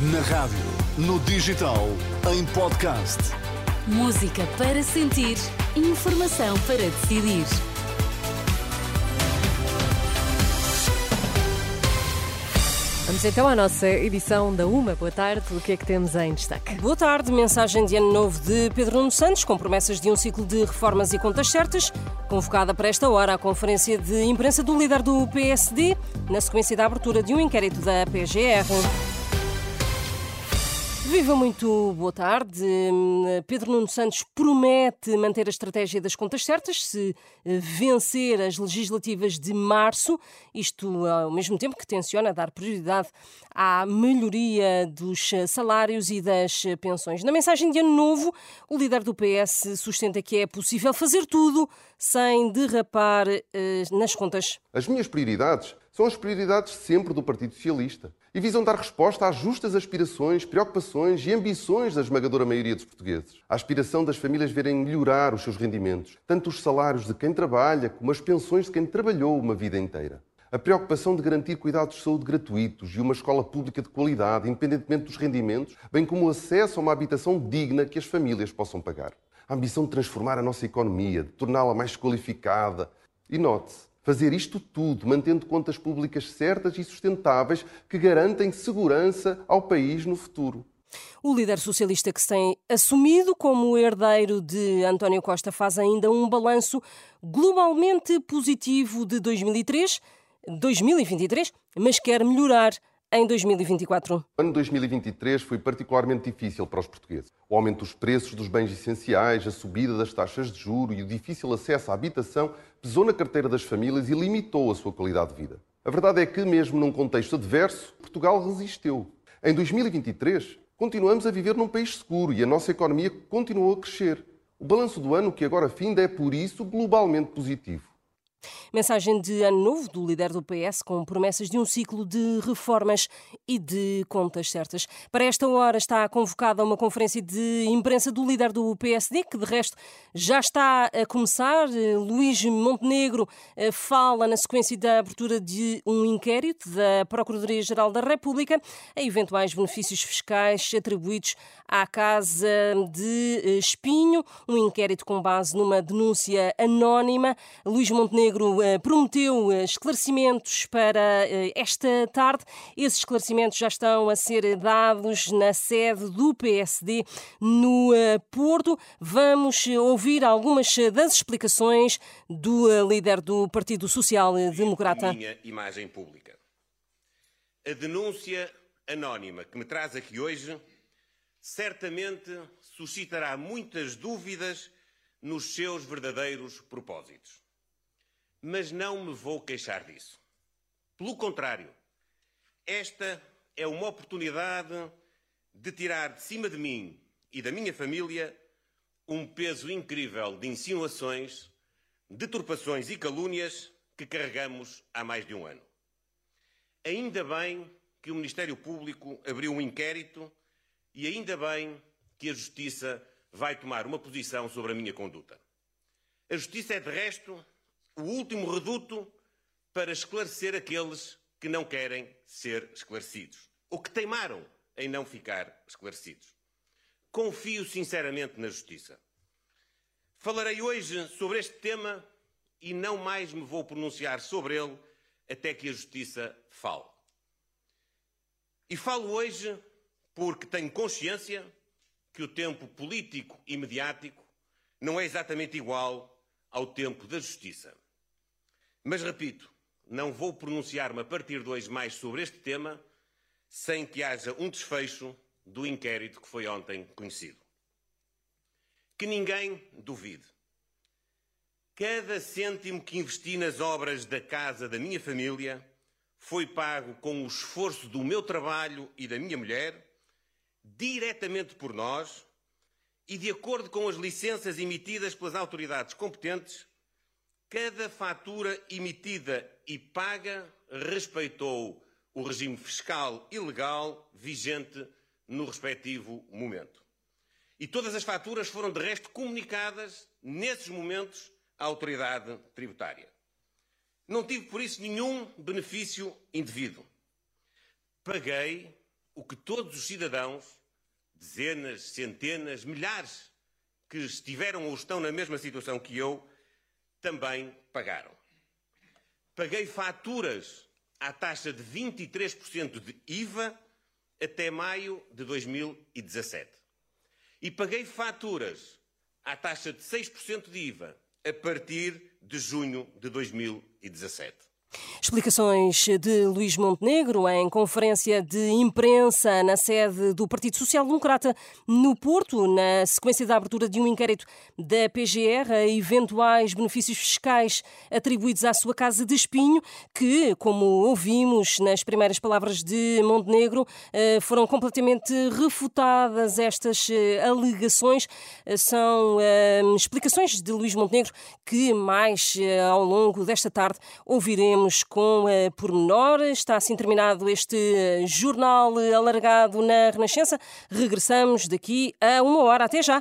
Na rádio, no digital, em podcast. Música para sentir, informação para decidir. Vamos então à nossa edição da Uma. Boa tarde. O que é que temos em destaque? Boa tarde. Mensagem de ano novo de Pedro Nuno Santos, com promessas de um ciclo de reformas e contas certas. Convocada para esta hora a conferência de imprensa do líder do PSD, na sequência da abertura de um inquérito da PGR. Viva muito boa tarde. Pedro Nuno Santos promete manter a estratégia das contas certas se eh, vencer as legislativas de março, isto ao mesmo tempo que tenciona dar prioridade à melhoria dos salários e das pensões. Na mensagem de ano novo, o líder do PS sustenta que é possível fazer tudo sem derrapar eh, nas contas. As minhas prioridades são as prioridades sempre do Partido Socialista e visam dar resposta às justas aspirações, preocupações e ambições da esmagadora maioria dos portugueses. A aspiração das famílias verem melhorar os seus rendimentos, tanto os salários de quem trabalha como as pensões de quem trabalhou uma vida inteira. A preocupação de garantir cuidados de saúde gratuitos e uma escola pública de qualidade, independentemente dos rendimentos, bem como o acesso a uma habitação digna que as famílias possam pagar. A ambição de transformar a nossa economia, de torná-la mais qualificada. E note-se, Fazer isto tudo mantendo contas públicas certas e sustentáveis que garantem segurança ao país no futuro. O líder socialista que se tem assumido como herdeiro de António Costa faz ainda um balanço globalmente positivo de 2003, 2023, mas quer melhorar em 2024? O ano 2023 foi particularmente difícil para os portugueses. O aumento dos preços dos bens essenciais, a subida das taxas de juro e o difícil acesso à habitação pesou na carteira das famílias e limitou a sua qualidade de vida. A verdade é que, mesmo num contexto adverso, Portugal resistiu. Em 2023, continuamos a viver num país seguro e a nossa economia continuou a crescer. O balanço do ano que agora finda é, por isso, globalmente positivo. Mensagem de ano novo do líder do PS com promessas de um ciclo de reformas e de contas certas. Para esta hora está convocada uma conferência de imprensa do líder do PSD, que de resto já está a começar. Luís Montenegro eh, fala na sequência da abertura de um inquérito da Procuradoria-Geral da República a eventuais benefícios fiscais atribuídos à Casa de eh, Espinho, um inquérito com base numa denúncia anónima. Luís Montenegro prometeu eh, esclarecimentos para eh, esta tarde. Esses esclarecimentos já estão a ser dados na sede do PSD no Porto. Vamos ouvir algumas das explicações do líder do Partido Social Democrata. Minha imagem pública. A denúncia anónima que me traz aqui hoje certamente suscitará muitas dúvidas nos seus verdadeiros propósitos mas não me vou queixar disso. Pelo contrário, esta é uma oportunidade de tirar de cima de mim e da minha família um peso incrível de insinuações, deturpações e calúnias que carregamos há mais de um ano. Ainda bem que o Ministério Público abriu um inquérito e ainda bem que a Justiça vai tomar uma posição sobre a minha conduta. A Justiça é, de resto, o último reduto para esclarecer aqueles que não querem ser esclarecidos ou que teimaram em não ficar esclarecidos. Confio sinceramente na Justiça. Falarei hoje sobre este tema e não mais me vou pronunciar sobre ele até que a Justiça fale. E falo hoje porque tenho consciência que o tempo político e mediático não é exatamente igual ao tempo da Justiça. Mas repito, não vou pronunciar-me a partir de hoje mais sobre este tema sem que haja um desfecho do inquérito que foi ontem conhecido. Que ninguém duvide. Cada cêntimo que investi nas obras da casa da minha família foi pago com o esforço do meu trabalho e da minha mulher, diretamente por nós e de acordo com as licenças emitidas pelas autoridades competentes Cada fatura emitida e paga respeitou o regime fiscal e legal vigente no respectivo momento. E todas as faturas foram, de resto, comunicadas nesses momentos à autoridade tributária. Não tive, por isso, nenhum benefício indevido. Paguei o que todos os cidadãos, dezenas, centenas, milhares, que estiveram ou estão na mesma situação que eu, também pagaram. Paguei faturas à taxa de 23% de IVA até maio de 2017. E paguei faturas à taxa de 6% de IVA a partir de junho de 2017. Explicações de Luís Montenegro em conferência de imprensa na sede do Partido Social Democrata no Porto, na sequência da abertura de um inquérito da PGR a eventuais benefícios fiscais atribuídos à sua casa de espinho, que, como ouvimos nas primeiras palavras de Montenegro, eh, foram completamente refutadas estas eh, alegações. Eh, são explicações de Luís Montenegro que mais ao longo desta tarde ouviremos Seguiremos com uh, pormenor. Está assim terminado este eh, jornal alargado na Renascença. Regressamos daqui a uma hora. Até já!